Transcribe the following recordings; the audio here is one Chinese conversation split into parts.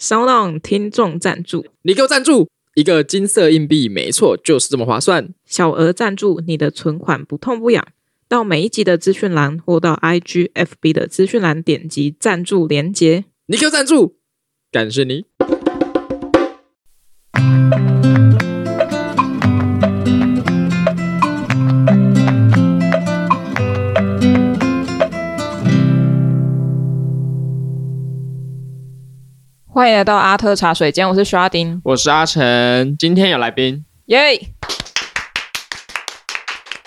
SoundOn 听众赞助，你给我赞助一个金色硬币，没错，就是这么划算。小额赞助，你的存款不痛不痒。到每一集的资讯栏，或到 IG、FB 的资讯栏点击赞助连接。你给我赞助，感谢你。欢迎来到阿特茶水间，我是刷丁，我是阿成，今天有来宾，耶！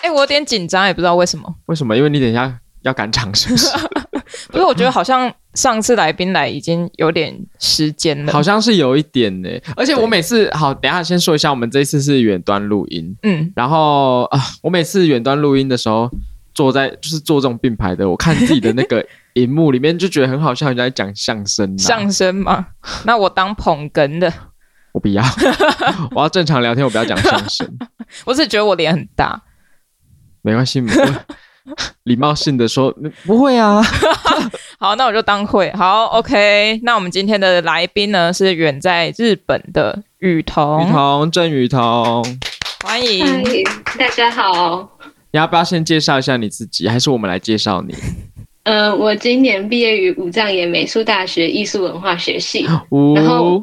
哎，我有点紧张，也不知道为什么。为什么？因为你等一下要赶场，是不是？不是，我觉得好像上次来宾来已经有点时间了，好像是有一点呢。而且我每次好，等一下先说一下，我们这一次是远端录音，嗯，然后啊，我每次远端录音的时候，坐在就是坐这种并排的，我看自己的那个。荧幕里面就觉得很好笑，人家在讲相声。相声吗？那我当捧哏的。我不要，我要正常聊天，我不要讲相声。我是觉得我脸很大。没关系，没关系，礼貌性的说不会啊。好，那我就当会。好，OK。那我们今天的来宾呢是远在日本的雨桐。雨桐，郑雨桐，欢迎。大家好。你要不要先介绍一下你自己，还是我们来介绍你？呃，我今年毕业于武藏野美术大学艺术文化学系，哦、然后，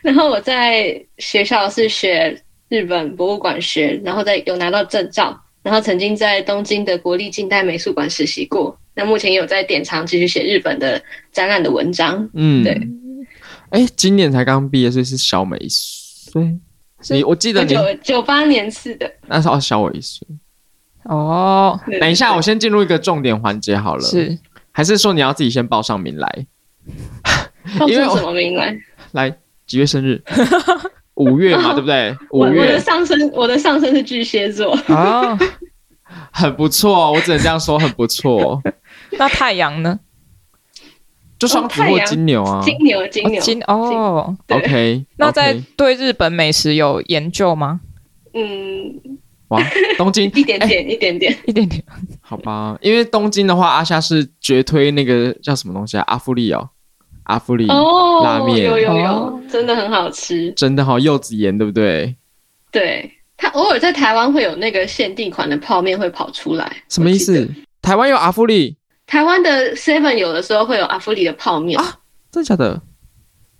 然后我在学校是学日本博物馆学，然后在有拿到证照，然后曾经在东京的国立近代美术馆实习过，那目前有在典藏继续写日本的展览的文章。嗯，对。哎，今年才刚毕业，所以是小美一岁。你我记得你九九八年次的，那是要小我一岁。哦，等一下，我先进入一个重点环节好了。是，还是说你要自己先报上名来？报上什么名来？来，几月生日？五月嘛，对不对？五月。我的上升，我的上升是巨蟹座。啊，很不错，我只能这样说，很不错。那太阳呢？就双子或金牛啊。金牛，金牛，金哦。OK。那在对日本美食有研究吗？嗯。东京 一点点，一点点，一点点，好吧。因为东京的话，阿夏是绝推那个叫什么东西啊？阿芙丽哦，阿芙丽哦，拉面有有有，真的很好吃，真的好柚子盐，对不对？对，他偶尔在台湾会有那个限定款的泡面会跑出来，什么意思？台湾有阿芙丽？台湾的 Seven 有的时候会有阿芙丽的泡面啊？真的假的？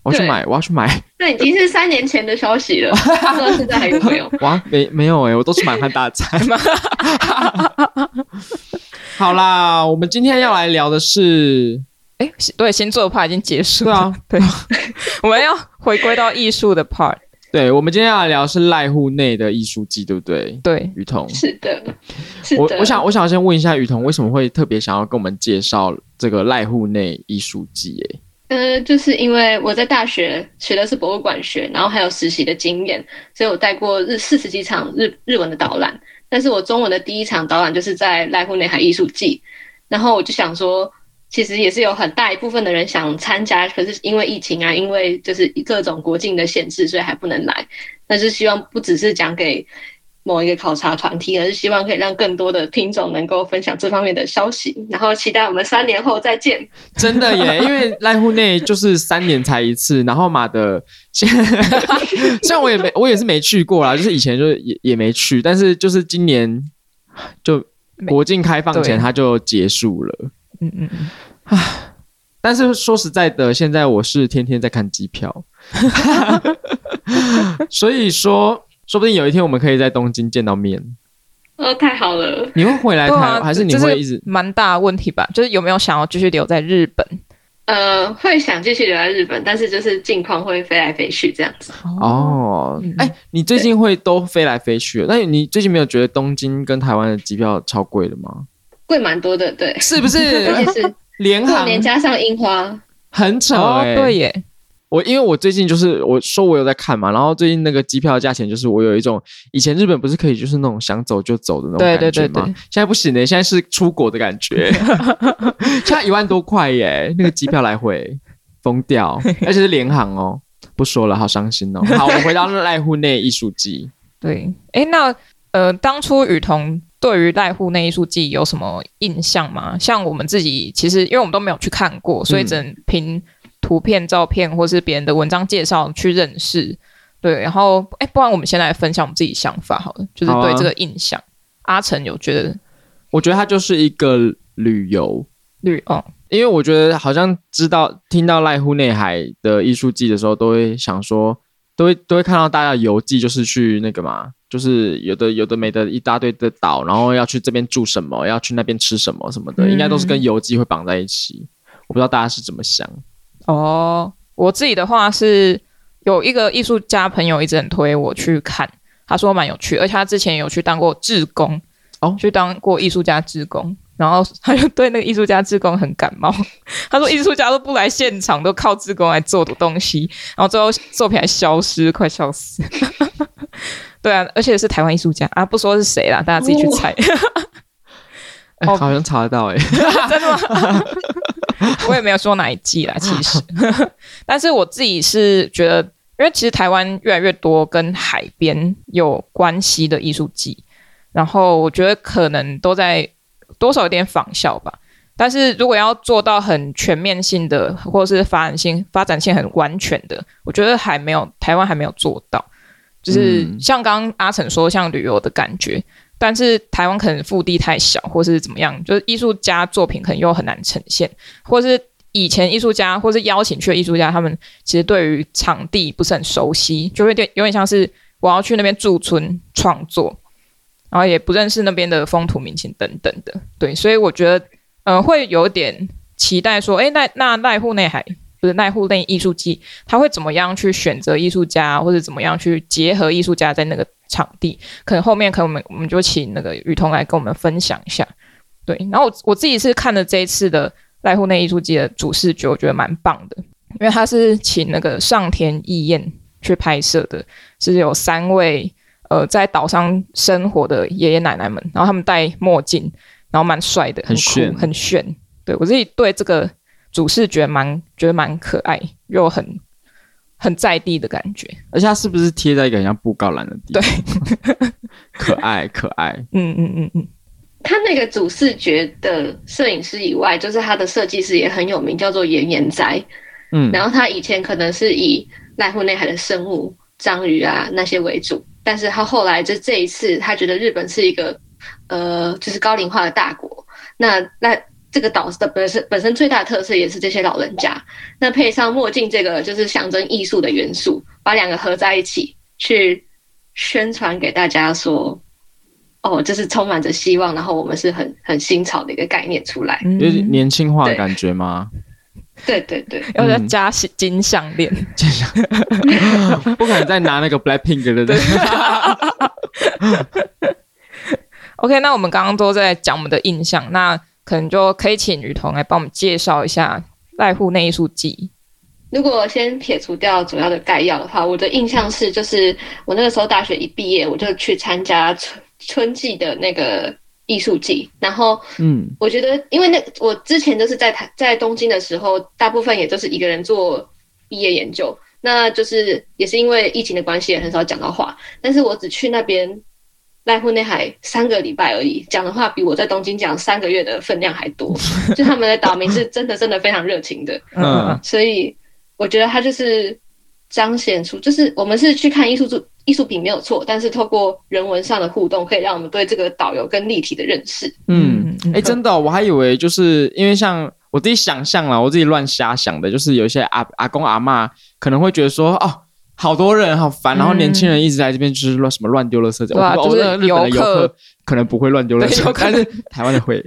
我要去买，我要去买。那已经是三年前的消息了，不知道现在还有没有？哇，没没有哎、欸，我都是满汉大餐。好啦，我们今天要来聊的是，哎、欸，对，星座的 part 已经结束了。啊，对，我们要回归到艺术的 part。对，我们今天要来聊的是濑户内的艺术季，对不对？对，雨桐是的，是的。我我想我想先问一下雨桐，为什么会特别想要跟我们介绍这个濑户内艺术季？哎。呃，就是因为我在大学学的是博物馆学，然后还有实习的经验，所以我带过日四十几场日日文的导览。但是我中文的第一场导览就是在濑户内海艺术季，然后我就想说，其实也是有很大一部分的人想参加，可是因为疫情啊，因为就是各种国境的限制，所以还不能来。但是希望不只是讲给。某一个考察团体，而是希望可以让更多的听众能够分享这方面的消息，然后期待我们三年后再见。真的耶，因为濑户内就是三年才一次，然后马的，虽然我也没，我也是没去过啦，就是以前就也也没去，但是就是今年就国境开放前它就结束了。嗯嗯嗯，唉，但是说实在的，现在我是天天在看机票，所以说。说不定有一天我们可以在东京见到面。哦，太好了！你会回来台，啊、还是你会一直？蛮大问题吧，就是有没有想要继续留在日本？呃，会想继续留在日本，但是就是近况会飞来飞去这样子。哦，哎、欸，你最近会都飞来飞去？那你最近没有觉得东京跟台湾的机票超贵的吗？贵蛮多的，对，是不是？而且是联航，年加上樱花，很扯哎、欸哦，对耶。我因为我最近就是我说我有在看嘛，然后最近那个机票的价钱就是我有一种以前日本不是可以就是那种想走就走的那种感觉吗？对对对对，现在不行嘞，现在是出国的感觉，差一万多块耶，那个机票来回疯掉，而且是联航哦，不说了，好伤心哦。好，我们回到濑户内艺术季。对，哎，那呃，当初雨桐对于濑户内艺术季有什么印象吗？像我们自己其实因为我们都没有去看过，所以只能凭。图片、照片或是别人的文章介绍去认识。对，然后哎，不然我们先来分享我们自己想法好了，就是对这个印象。啊、阿成有觉得？我觉得它就是一个旅游旅哦，因为我觉得好像知道听到濑户内海的艺术季的时候，都会想说，都会都会看到大家的游记，就是去那个嘛，就是有的有的没的一大堆的岛，然后要去这边住什么，要去那边吃什么什么的，嗯、应该都是跟游记会绑在一起。我不知道大家是怎么想。哦，我自己的话是。有一个艺术家朋友一直很推我去看，他说蛮有趣，而且他之前有去当过志工，哦，去当过艺术家志工，然后他就对那个艺术家志工很感冒。他说艺术家都不来现场，都靠志工来做的东西，然后最后作品还消失，快笑死。对啊，而且是台湾艺术家啊，不说是谁啦，大家自己去猜。哦，好像查得到哎，真的吗？我也没有说哪一季啦，其实，但是我自己是觉得，因为其实台湾越来越多跟海边有关系的艺术季，然后我觉得可能都在多少有点仿效吧。但是如果要做到很全面性的，或者是发展性发展性很完全的，我觉得还没有台湾还没有做到。就是像刚刚阿成说，像旅游的感觉。但是台湾可能腹地太小，或是怎么样，就是艺术家作品可能又很难呈现，或是以前艺术家或是邀请去的艺术家，他们其实对于场地不是很熟悉，就会有点有点像是我要去那边驻村创作，然后也不认识那边的风土民情等等的，对，所以我觉得，呃，会有点期待说，诶，那那濑户内海不是濑户内艺术季，他会怎么样去选择艺术家，或者怎么样去结合艺术家在那个。场地可能后面可能我们我们就请那个雨桐来跟我们分享一下，对。然后我我自己是看了这一次的濑户内艺术季的主视觉，我觉得蛮棒的，因为他是请那个上田义彦去拍摄的，是有三位呃在岛上生活的爷爷奶奶们，然后他们戴墨镜，然后蛮帅的，很炫，很炫。对，我自己对这个主视觉蛮觉得蛮可爱又很。很在地的感觉，而且它是不是贴在一个很像布告栏的地方？对，可爱可爱。嗯嗯嗯嗯，他那个主视觉的摄影师以外，就是他的设计师也很有名，叫做岩岩哉。嗯，然后他以前可能是以濑户内海的生物、章鱼啊那些为主，但是他后来就这一次，他觉得日本是一个呃，就是高龄化的大国。那那。这个岛的本身本身最大的特色也是这些老人家，那配上墨镜这个就是象征艺术的元素，把两个合在一起去宣传给大家说，哦，这是充满着希望，然后我们是很很新潮的一个概念出来，有点年轻化的感觉吗？对 对对，要再加金项链，金项链，不可能再拿那个 Blackpink 的。对 OK，那我们刚刚都在讲我们的印象，那。可能就可以请雨桐来帮我们介绍一下濑户内艺术季。如果先撇除掉主要的概要的话，我的印象是，就是我那个时候大学一毕业，我就去参加春春季的那个艺术季。然后，嗯，我觉得，因为那我之前就是在台在东京的时候，大部分也都是一个人做毕业研究，那就是也是因为疫情的关系，也很少讲到话。但是我只去那边。濑户内海三个礼拜而已，讲的话比我在东京讲三个月的分量还多。就他们的岛民是真的真的非常热情的，嗯，所以我觉得他就是彰显出，就是我们是去看艺术作艺术品没有错，但是透过人文上的互动，可以让我们对这个导游更立体的认识。嗯，哎、欸，真的、哦，我还以为就是因为像我自己想象了，我自己乱瞎想的，就是有一些阿阿公阿嬷可能会觉得说，哦。好多人好烦，然后年轻人一直在这边就是乱什么乱丢垃圾。对啊，就是日本的游客可能不会乱丢垃圾，但是台湾的会。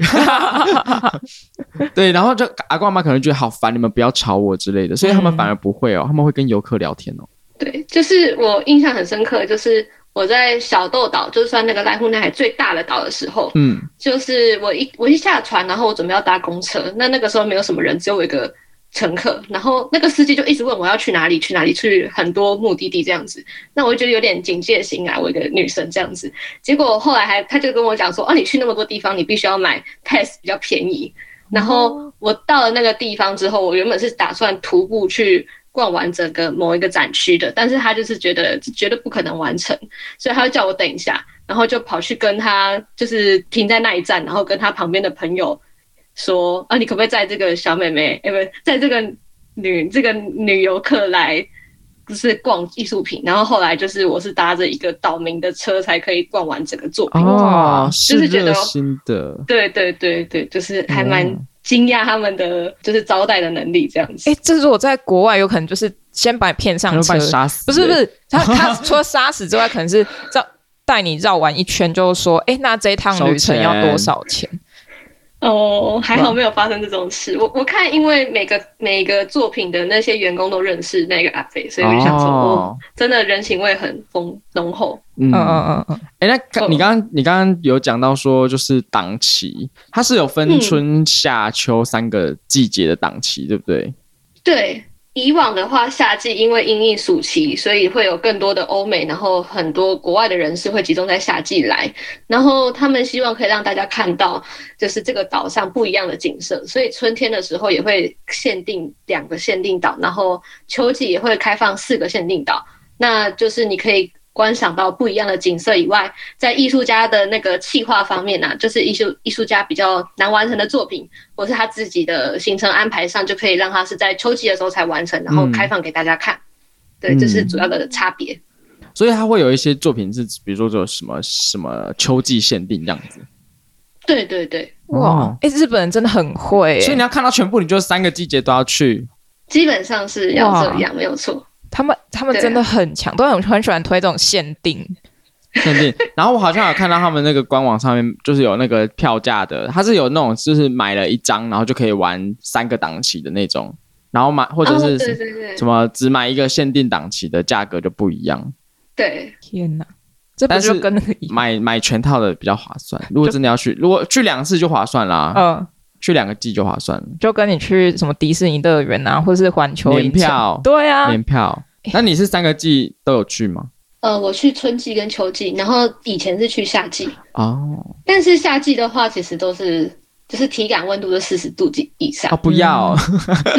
对，然后就阿公阿妈可能觉得好烦，你们不要吵我之类的，所以他们反而不会哦，他们会跟游客聊天哦。对，就是我印象很深刻，就是我在小豆岛，就是算那个濑户内海最大的岛的时候，嗯，就是我一我一下船，然后我准备要搭公车，那那个时候没有什么人，只有我一个。乘客，然后那个司机就一直问我要去哪里，去哪里，去很多目的地这样子。那我就觉得有点警戒心啊，我一个女生这样子。结果后来还他就跟我讲说，哦，你去那么多地方，你必须要买 pass 比较便宜。然后我到了那个地方之后，我原本是打算徒步去逛完整个某一个展区的，但是他就是觉得绝对不可能完成，所以他就叫我等一下，然后就跑去跟他就是停在那一站，然后跟他旁边的朋友。说啊，你可不可以载这个小妹妹？哎，不，载这个女这个女游客来。就是逛艺术品，然后后来就是我是搭着一个岛民的车才可以逛完整个作品。哦，就是觉得新的，对对对对，就是还蛮惊讶他们的就是招待的能力这样子。哎、欸，这是我在国外有可能就是先把你骗上车，杀死。不是不是，他 他除了杀死之外，可能是绕带你绕完一圈，就是说，哎、欸，那这一趟旅程要多少钱？哦，还好没有发生这种事。我我看，因为每个每个作品的那些员工都认识那个阿飞，所以我就想说，哦，真的人情味很丰浓厚。嗯嗯嗯嗯。哎、欸，那你刚刚你刚刚有讲到说，就是档期，它是有分春夏秋三个季节的档期，对不对？对。以往的话，夏季因为阴应暑期，所以会有更多的欧美，然后很多国外的人士会集中在夏季来，然后他们希望可以让大家看到，就是这个岛上不一样的景色，所以春天的时候也会限定两个限定岛，然后秋季也会开放四个限定岛，那就是你可以。观赏到不一样的景色以外，在艺术家的那个气划方面呢、啊，就是艺术艺术家比较难完成的作品，或是他自己的行程安排上，就可以让他是在秋季的时候才完成，然后开放给大家看。嗯、对，这是主要的差别。所以他会有一些作品是，比如说做什么什么秋季限定这样子。对对对，哇，哎、欸，日本人真的很会，所以你要看到全部，你就三个季节都要去。基本上是要这样，没有错。他们他们真的很强，都很很喜欢推这种限定限定。然后我好像有看到他们那个官网上面，就是有那个票价的，它是有那种就是买了一张，然后就可以玩三个档期的那种。然后买或者是什么只买一个限定档期的价格就不一样。对，天哪，这不就跟那个买买全套的比较划算。如果真的要去，如果去两次就划算啦。嗯。去两个季就划算了，就跟你去什么迪士尼乐园啊，或是环球年票，对啊，年票。那你是三个季都有去吗？呃，我去春季跟秋季，然后以前是去夏季哦。但是夏季的话，其实都是就是体感温度是四十度几以上。哦，不要。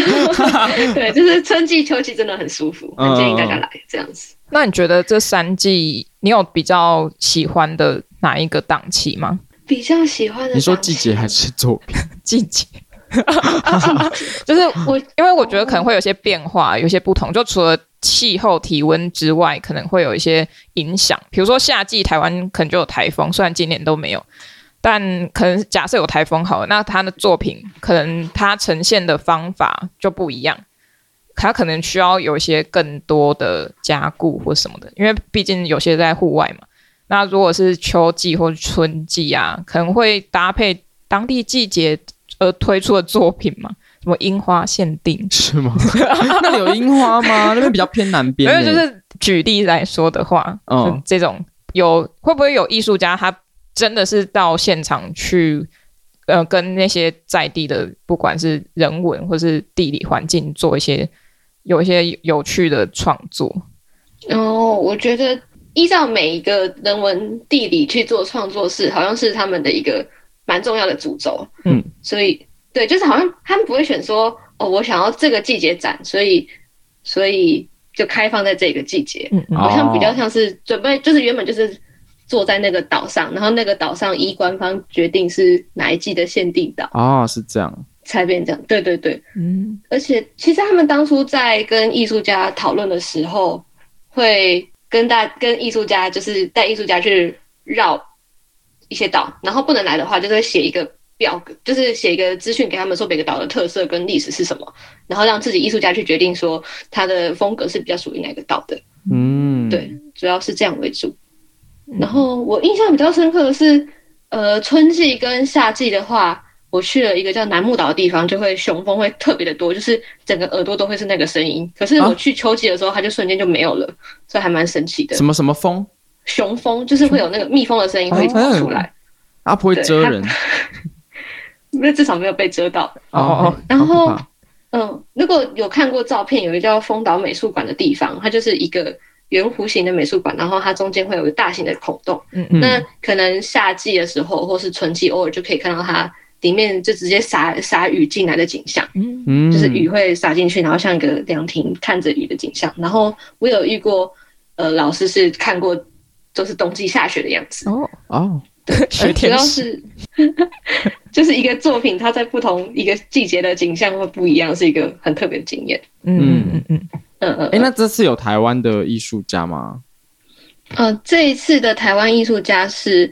对，就是春季、秋季真的很舒服，很建议大家来这样子。那你觉得这三季你有比较喜欢的哪一个档期吗？比较喜欢的，你说季节还是作品？季节，就是我，因为我觉得可能会有些变化，有些不同。就除了气候、体温之外，可能会有一些影响。比如说夏季，台湾可能就有台风，虽然今年都没有，但可能假设有台风好了，那他的作品可能他呈现的方法就不一样，他可能需要有一些更多的加固或什么的，因为毕竟有些在户外嘛。那如果是秋季或春季啊，可能会搭配当地季节而推出的作品嘛？什么樱花限定是吗？那里有樱花吗？那边比较偏南边。没有就是举例来说的话，嗯，这种有会不会有艺术家他真的是到现场去，呃，跟那些在地的不管是人文或是地理环境做一些有一些有趣的创作？哦，我觉得。依照每一个人文地理去做创作是，好像是他们的一个蛮重要的主轴。嗯，所以对，就是好像他们不会选说，哦，我想要这个季节展，所以所以就开放在这个季节。嗯，好像比较像是准备，就是原本就是坐在那个岛上，然后那个岛上依官方决定是哪一季的限定岛。哦，是这样，才变这样。对对对，嗯。而且其实他们当初在跟艺术家讨论的时候，会。跟大跟艺术家就是带艺术家去绕一些岛，然后不能来的话，就是会写一个表格，就是写一个资讯给他们，说每个岛的特色跟历史是什么，然后让自己艺术家去决定说他的风格是比较属于哪个岛的。嗯，对，主要是这样为主。然后我印象比较深刻的是，呃，春季跟夏季的话。我去了一个叫楠木岛的地方，就会熊蜂会特别的多，就是整个耳朵都会是那个声音。可是我去秋季的时候，它就瞬间就没有了，所以还蛮神奇的。什么什么蜂？熊蜂就是会有那个蜜蜂的声音会跑出来，它不会蛰人，那至少没有被蛰到。哦哦。然后，嗯，如果有看过照片，有一个叫丰岛美术馆的地方，它就是一个圆弧形的美术馆，然后它中间会有一个大型的孔洞。嗯嗯。那可能夏季的时候，或是春季，偶尔就可以看到它。里面就直接洒洒雨进来的景象，嗯，就是雨会洒进去，然后像一个凉亭看着雨的景象。然后我有遇过，呃，老师是看过，就是冬季下雪的样子。哦哦，主要是 就是一个作品，它在不同一个季节的景象会不一样，是一个很特别的经验。嗯嗯嗯嗯嗯嗯。哎，那这次有台湾的艺术家吗？呃，这一次的台湾艺术家是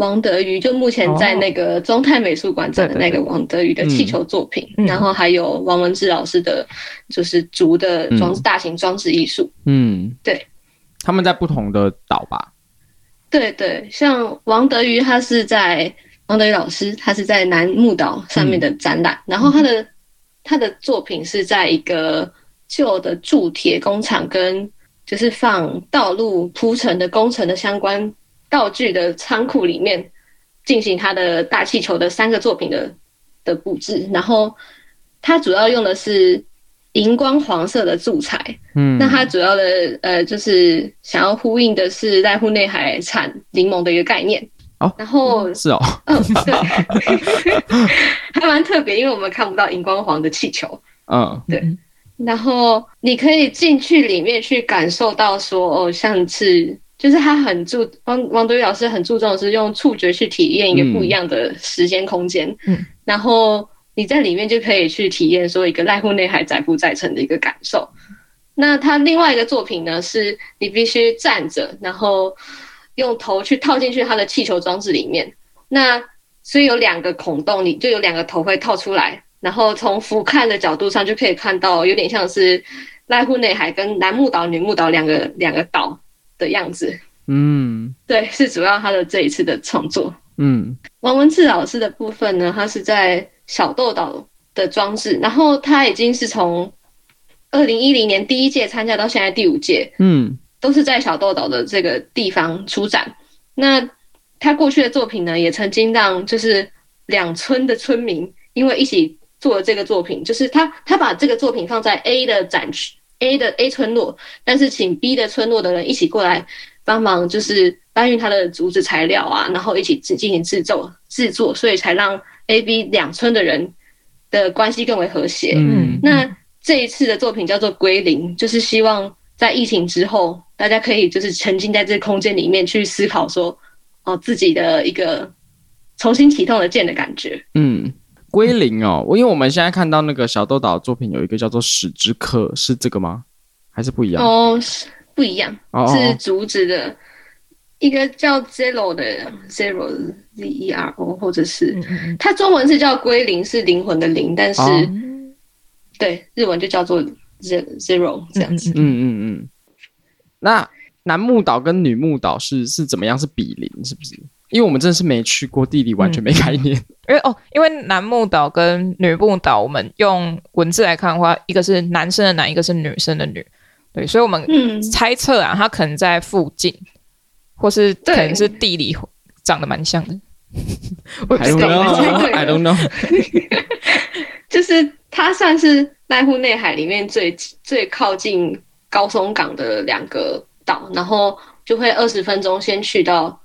王德瑜，就目前在那个中泰美术馆展的那个王德瑜的气球作品，嗯、然后还有王文志老师的，就是竹的装大型装置艺术。嗯，对，他们在不同的岛吧？对对，像王德瑜，他是在王德瑜老师，他是在楠木岛上面的展览，嗯、然后他的他的作品是在一个旧的铸铁工厂跟。就是放道路铺成的工程的相关道具的仓库里面进行他的大气球的三个作品的的布置，然后它主要用的是荧光黄色的素材，嗯，那它主要的呃就是想要呼应的是在户内海产柠檬的一个概念。哦，然后是哦，嗯，对，还蛮特别，因为我们看不到荧光黄的气球，嗯，对。然后你可以进去里面去感受到说哦，像是就是他很注王王德玉老师很注重的是用触觉去体验一个不一样的时间空间，嗯，然后你在里面就可以去体验说一个濑户内海载浮载沉的一个感受。那他另外一个作品呢，是你必须站着，然后用头去套进去他的气球装置里面，那所以有两个孔洞，你就有两个头会套出来。然后从俯瞰的角度上就可以看到，有点像是濑户内海跟男木岛、女木岛两个两个岛的样子。嗯，对，是主要他的这一次的创作。嗯，王文志老师的部分呢，他是在小豆岛的装置，然后他已经是从二零一零年第一届参加到现在第五届，嗯，都是在小豆岛的这个地方出展。那他过去的作品呢，也曾经让就是两村的村民因为一起。做了这个作品，就是他他把这个作品放在 A 的展区 A 的 A 村落，但是请 B 的村落的人一起过来帮忙，就是搬运他的竹子材料啊，然后一起进进行制作制作，所以才让 A、B 两村的人的关系更为和谐。嗯，那这一次的作品叫做归零，就是希望在疫情之后，大家可以就是沉浸在这个空间里面去思考说，哦，自己的一个重新启动的剑的感觉。嗯。归零哦，我因为我们现在看到那个小豆岛作品有一个叫做《史之刻》，是这个吗？还是不一样？哦，是不一样，哦、是竹子的一个叫 Zero 的 Zero Z E R O，或者是它中文是叫归零，是灵魂的灵，但是、哦、对日文就叫做 Zero 这样子。嗯嗯嗯。那男木岛跟女木岛是是怎么样？是比邻是不是？因为我们真的是没去过，地理完全没概念。嗯、因为哦，因为男木岛跟女木岛，我们用文字来看的话，一个是男生的男，一个是女生的女，对，所以我们猜测啊，它可能在附近，或是可能是地理长得蛮像的。我不知道，I don't know。就是它算是濑户内海里面最最靠近高松港的两个岛，然后就会二十分钟先去到。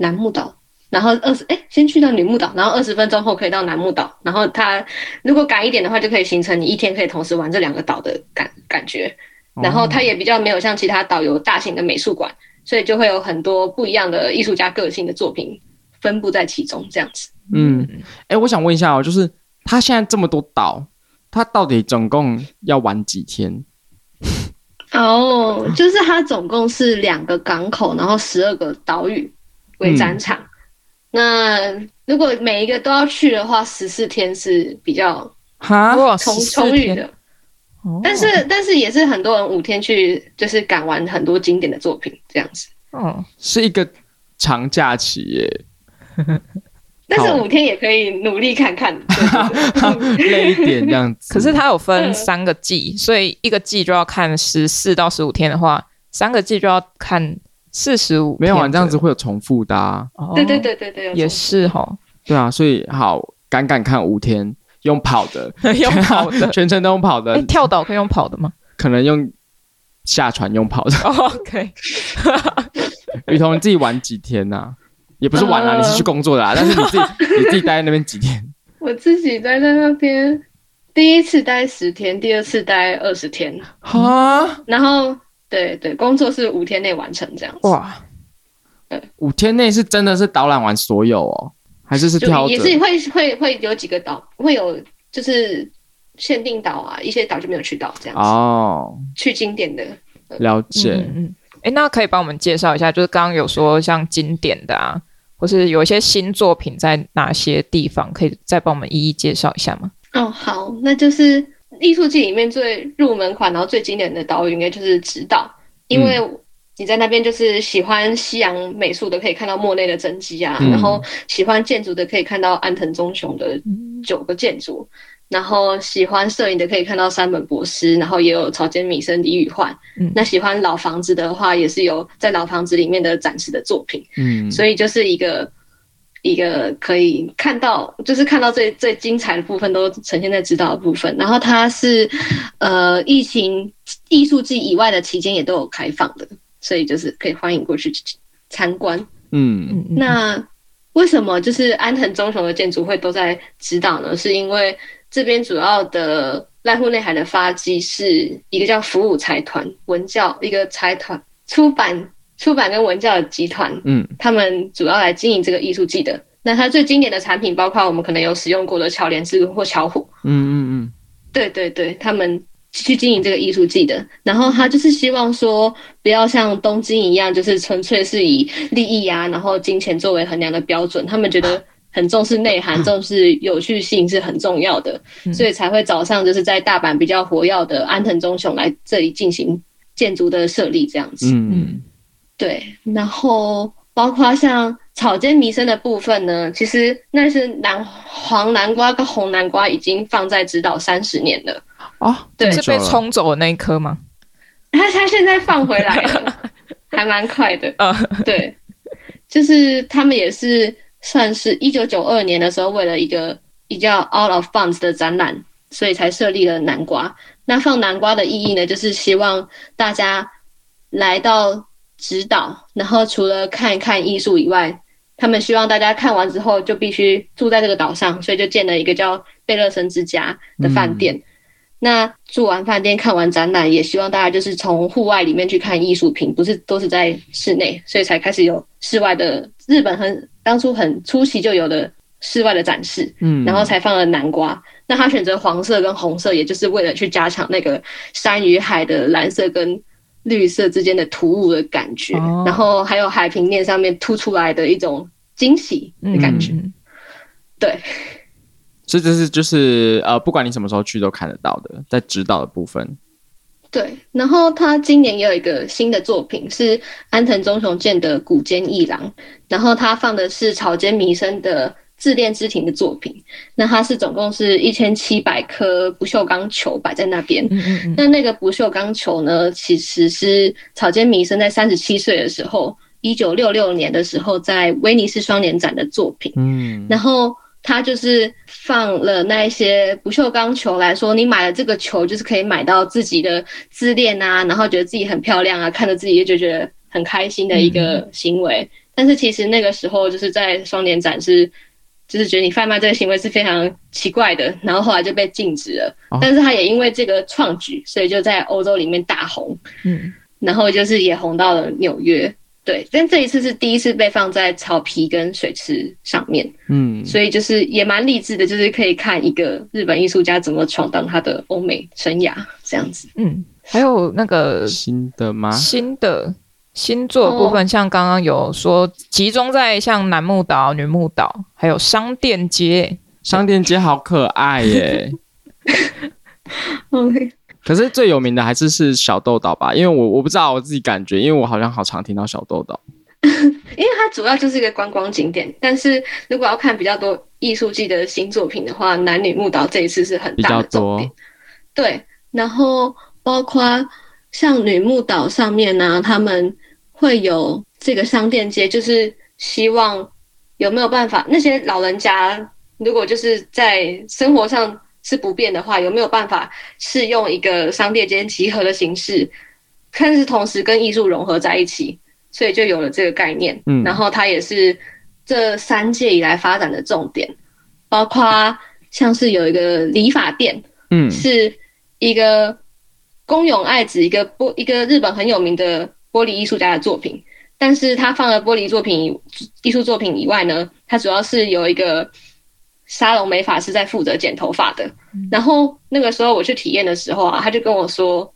男木岛，然后二十哎，先去到女木岛，然后二十分钟后可以到南木岛，然后它如果赶一点的话，就可以形成你一天可以同时玩这两个岛的感感觉。然后它也比较没有像其他岛有大型的美术馆，所以就会有很多不一样的艺术家个性的作品分布在其中，这样子。嗯，哎，我想问一下哦，就是它现在这么多岛，它到底总共要玩几天？哦，就是它总共是两个港口，然后十二个岛屿。为展场，嗯、那如果每一个都要去的话，十四天是比较充充裕的。但是但是也是很多人五天去，就是赶完很多经典的作品这样子。哦，是一个长假期耶。但是五天也可以努力看看，累一点这样 子。可是它有分三个季，所以一个季就要看十四到十五天的话，三个季就要看。四十五没有啊，这样子会有重复的啊。对对对对对，也是哈。对啊，所以好赶赶看五天，用跑的，用跑的，全程都用跑的。欸、跳岛可以用跑的吗？可能用下船用跑的。Oh, OK。雨桐，你自己玩几天呐、啊？也不是玩啦，uh, 你是去工作的啦。但是你自己你自己待在那边几天？我自己待在那边，第一次待十天，第二次待二十天。哈，然后。对对，工作是五天内完成这样子。哇对，五天内是真的是导览完所有哦，还是是挑？也是会会会有几个岛会有就是限定岛啊，一些岛就没有去到这样子哦。去经典的了解，嗯嗯，哎、欸，那可以帮我们介绍一下，就是刚刚有说像经典的啊，或是有一些新作品在哪些地方，可以再帮我们一一介绍一下吗？哦，好，那就是艺术季里面最入门款，然后最经典的岛屿应该就是直岛，因为你在那边就是喜欢西洋美术的，可以看到莫内的真迹啊，嗯、然后喜欢建筑的可以看到安藤忠雄的九个建筑，嗯、然后喜欢摄影的可以看到山本博士，然后也有草间弥生、李宇焕。嗯、那喜欢老房子的话，也是有在老房子里面的展示的作品。嗯，所以就是一个。一个可以看到，就是看到最最精彩的部分都呈现在指导的部分。然后它是，呃，疫情艺术季以外的期间也都有开放的，所以就是可以欢迎过去参观。嗯，那为什么就是安藤忠雄的建筑会都在指导呢？是因为这边主要的濑户内海的发迹是一个叫福武财团文教一个财团出版。出版跟文教的集团，嗯，他们主要来经营这个艺术季的。那它最经典的产品，包括我们可能有使用过的巧莲智或巧虎，嗯嗯嗯，对对对，他们去经营这个艺术季的。然后他就是希望说，不要像东京一样，就是纯粹是以利益啊，然后金钱作为衡量的标准。他们觉得很重视内涵，重视有趣性是很重要的，所以才会早上就是在大阪比较活跃的安藤忠雄来这里进行建筑的设立，这样子，嗯嗯。对，然后包括像草间弥生的部分呢，其实那是南黄南瓜跟红南瓜已经放在直岛三十年了哦，对，是被冲走的那一颗吗？他他现在放回来了，还蛮快的。啊，对，就是他们也是算是一九九二年的时候，为了一个比较 Out of Bounds 的展览，所以才设立了南瓜。那放南瓜的意义呢，就是希望大家来到。直岛，然后除了看一看艺术以外，他们希望大家看完之后就必须住在这个岛上，所以就建了一个叫贝勒森之家的饭店。嗯、那住完饭店，看完展览，也希望大家就是从户外里面去看艺术品，不是都是在室内，所以才开始有室外的日本很当初很初期就有的室外的展示。嗯，然后才放了南瓜。那他选择黄色跟红色，也就是为了去加强那个山与海的蓝色跟。绿色之间的突兀的感觉，哦、然后还有海平面上面凸出来的一种惊喜的感觉，嗯、对。所以这是就是呃，不管你什么时候去都看得到的，在指导的部分。对，然后他今年也有一个新的作品，是安藤忠雄建的古间一郎，然后他放的是草间弥生的。自恋之庭的作品，那它是总共是一千七百颗不锈钢球摆在那边。嗯嗯嗯。那那个不锈钢球呢，其实是草间弥生在三十七岁的时候，一九六六年的时候在威尼斯双年展的作品。嗯。然后他就是放了那一些不锈钢球来说，你买了这个球，就是可以买到自己的自恋啊，然后觉得自己很漂亮啊，看着自己就觉得很开心的一个行为。嗯。但是其实那个时候就是在双年展是。就是觉得你贩卖这个行为是非常奇怪的，然后后来就被禁止了。哦、但是他也因为这个创举，所以就在欧洲里面大红。嗯，然后就是也红到了纽约。对，但这一次是第一次被放在草皮跟水池上面。嗯，所以就是也蛮励志的，就是可以看一个日本艺术家怎么闯荡他的欧美生涯这样子。嗯，还有那个新的吗？新的。新作的部分，像刚刚有说，集中在像男木岛、女木岛，还有商店街。商店街好可爱耶。OK，可是最有名的还是是小豆岛吧？因为我我不知道我自己感觉，因为我好像好常听到小豆岛。因为它主要就是一个观光景点，但是如果要看比较多艺术季的新作品的话，男女木岛这一次是很大的重点。对，然后包括。像女木岛上面呢、啊，他们会有这个商店街，就是希望有没有办法，那些老人家如果就是在生活上是不便的话，有没有办法是用一个商店街集合的形式，但是同时跟艺术融合在一起，所以就有了这个概念。嗯，然后它也是这三届以来发展的重点，包括像是有一个理发店，嗯，是一个。宫永爱子，一个玻一个日本很有名的玻璃艺术家的作品，但是他放了玻璃作品、艺术作品以外呢，他主要是有一个沙龙美发师在负责剪头发的。然后那个时候我去体验的时候啊，他就跟我说：“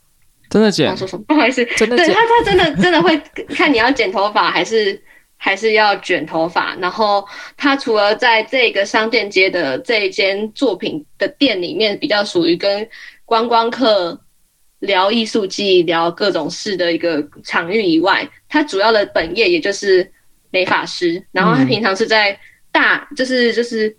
真的剪？”他说什么？不好意思，真的剪？对他，他真的真的会看你要剪头发还是还是要卷头发。然后他除了在这个商店街的这一间作品的店里面比较属于跟观光客。聊艺术季、聊各种事的一个场域以外，他主要的本业也就是美发师。然后他平常是在大，嗯、就是就是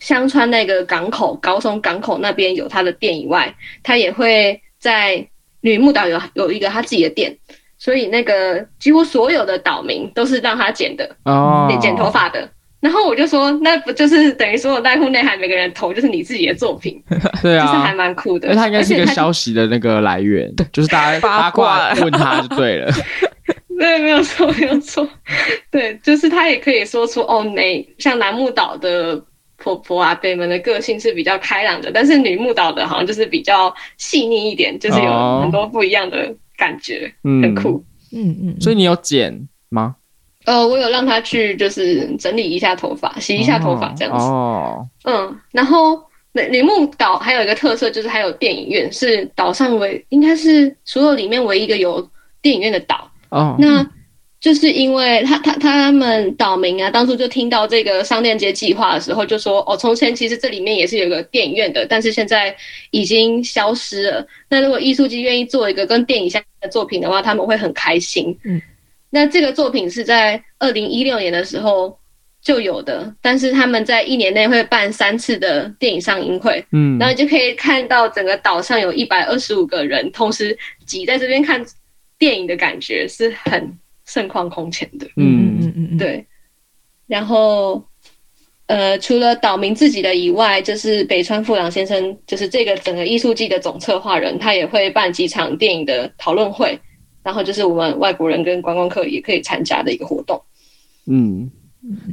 香川那个港口、高松港口那边有他的店以外，他也会在女木岛有有一个他自己的店。所以那个几乎所有的岛民都是让他剪的哦，剪头发的。然后我就说，那不就是等于说，濑户内涵每个人投就是你自己的作品，对啊，就是还蛮酷的。因为他应该是一个消息的那个来源，就是大家八卦问他就对了。对，没有错，没有错。对，就是他也可以说出哦，哪像楠木岛的婆婆啊、北门的个性是比较开朗的，但是女木岛的好像就是比较细腻一点，就是有很多不一样的感觉，哦、很酷。嗯嗯。所以你有剪吗？呃，我有让他去，就是整理一下头发，洗一下头发这样子。哦。嗯，然后铃木岛还有一个特色，就是还有电影院，是岛上唯应该是所有里面唯一一个有电影院的岛。哦。那就是因为他他他们岛民啊，当初就听到这个商店街计划的时候，就说哦，从前其实这里面也是有个电影院的，但是现在已经消失了。那如果艺术季愿意做一个跟电影相关的作品的话，他们会很开心。嗯。那这个作品是在二零一六年的时候就有的，但是他们在一年内会办三次的电影上映会，嗯，然后你就可以看到整个岛上有一百二十五个人同时挤在这边看电影的感觉是很盛况空前的，嗯。嗯嗯，对。然后，呃，除了岛民自己的以外，就是北川富朗先生，就是这个整个艺术季的总策划人，他也会办几场电影的讨论会。然后就是我们外国人跟观光客也可以参加的一个活动。嗯，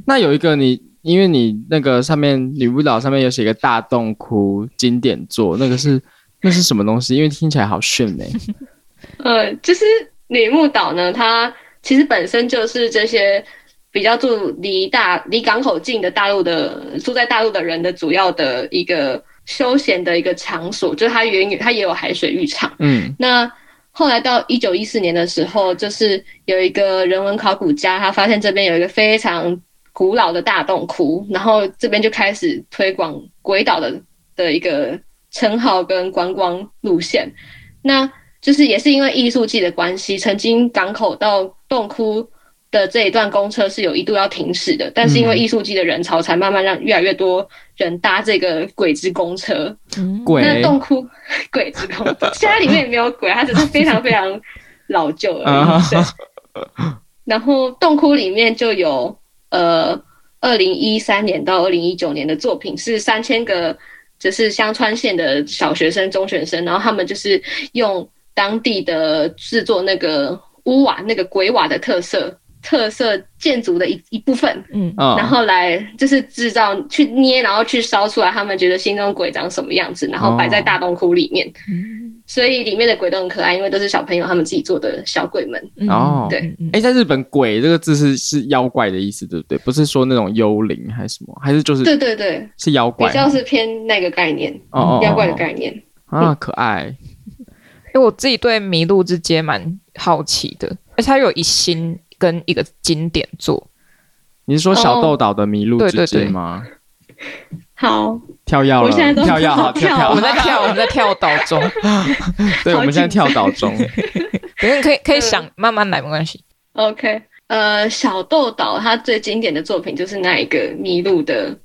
那有一个你，因为你那个上面女木岛上面有写一个大洞窟经典作，那个是那是什么东西？因为听起来好炫呢。呃，就是女木岛呢，它其实本身就是这些比较住离大离港口近的大陆的住在大陆的人的主要的一个休闲的一个场所，就是它原它也有海水浴场。嗯，那。后来到一九一四年的时候，就是有一个人文考古家，他发现这边有一个非常古老的大洞窟，然后这边就开始推广鬼岛的的一个称号跟观光路线。那就是也是因为艺术季的关系，曾经港口到洞窟的这一段公车是有一度要停驶的，但是因为艺术季的人潮，才慢慢让越来越多人搭这个鬼之公车。鬼？那洞窟鬼之公车，现在里面也没有鬼，它只是非常非常老旧而已。对。然后洞窟里面就有呃，二零一三年到二零一九年的作品是三千个，就是香川县的小学生、中学生，然后他们就是用当地的制作那个屋瓦、那个鬼瓦的特色。特色建筑的一一部分，嗯，然后来就是制造去捏，然后去烧出来，他们觉得心中鬼长什么样子，然后摆在大洞窟里面，哦、所以里面的鬼都很可爱，因为都是小朋友他们自己做的小鬼们。哦，对，哎、欸，在日本“鬼”这个字是是妖怪的意思，对不对？不是说那种幽灵还是什么，还是就是对对对，是妖怪，比较是偏那个概念，哦，妖怪的概念。啊，可爱。因为我自己对迷路之街蛮好奇的，而且它有一星。跟一个经典作，你是说小豆岛的迷路对对对。好，跳跃了，我现在都跳跃，好跳，我们在跳，我们在跳岛中，对，我们现在跳岛中，可以可以可以想慢慢来，没关系。OK，呃，小豆岛它最经典的作品就是那一个迷路的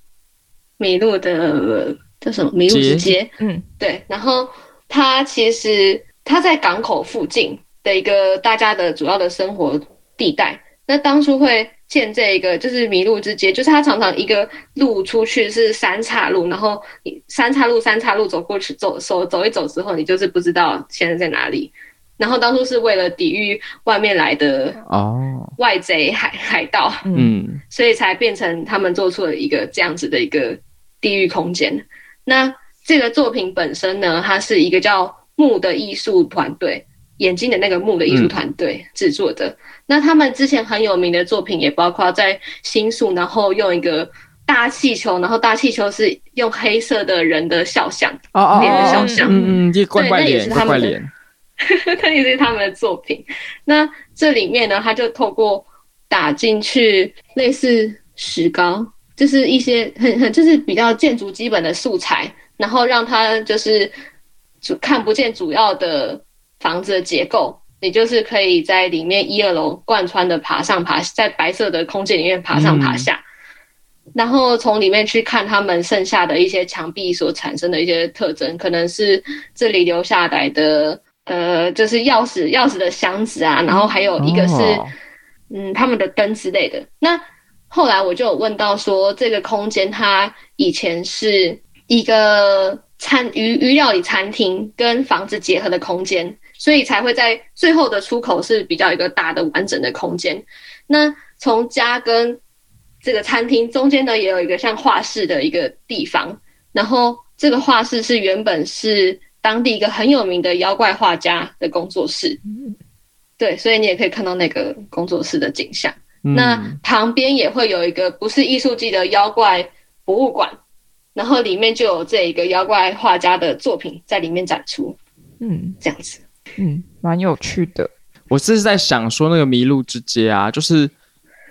迷路的叫什么？迷路之街，嗯，对，然后它其实它在港口附近的一个大家的主要的生活地带，那当初会建这一个就是迷路之街，就是它常常一个路出去是三岔路，然后你三岔路三岔路走过去走走走一走之后，你就是不知道现在在哪里。然后当初是为了抵御外面来的哦外贼海海盗，嗯，所以才变成他们做出了一个这样子的一个地域空间。那这个作品本身呢，它是一个叫木的艺术团队。眼睛的那个木的艺术团队制作的。嗯、那他们之前很有名的作品也包括在新宿，然后用一个大气球，然后大气球是用黑色的人的肖像，哦哦，脸的肖像，嗯嗯，这怪怪脸，那也是他们的，那也是他们的作品。那这里面呢，他就透过打进去类似石膏，就是一些很很就是比较建筑基本的素材，然后让他就是主看不见主要的房子的结构，你就是可以在里面一二楼贯穿的爬上爬，在白色的空间里面爬上爬下，嗯、然后从里面去看他们剩下的一些墙壁所产生的一些特征，可能是这里留下来的呃，就是钥匙钥匙的箱子啊，然后还有一个是、哦、嗯他们的灯之类的。那后来我就有问到说，这个空间它以前是一个餐鱼鱼料理餐厅跟房子结合的空间。所以才会在最后的出口是比较一个大的完整的空间。那从家跟这个餐厅中间呢，也有一个像画室的一个地方。然后这个画室是原本是当地一个很有名的妖怪画家的工作室。对，所以你也可以看到那个工作室的景象。那旁边也会有一个不是艺术季的妖怪博物馆，然后里面就有这一个妖怪画家的作品在里面展出。嗯，这样子。嗯，蛮有趣的。我是在想说，那个迷路之街啊，就是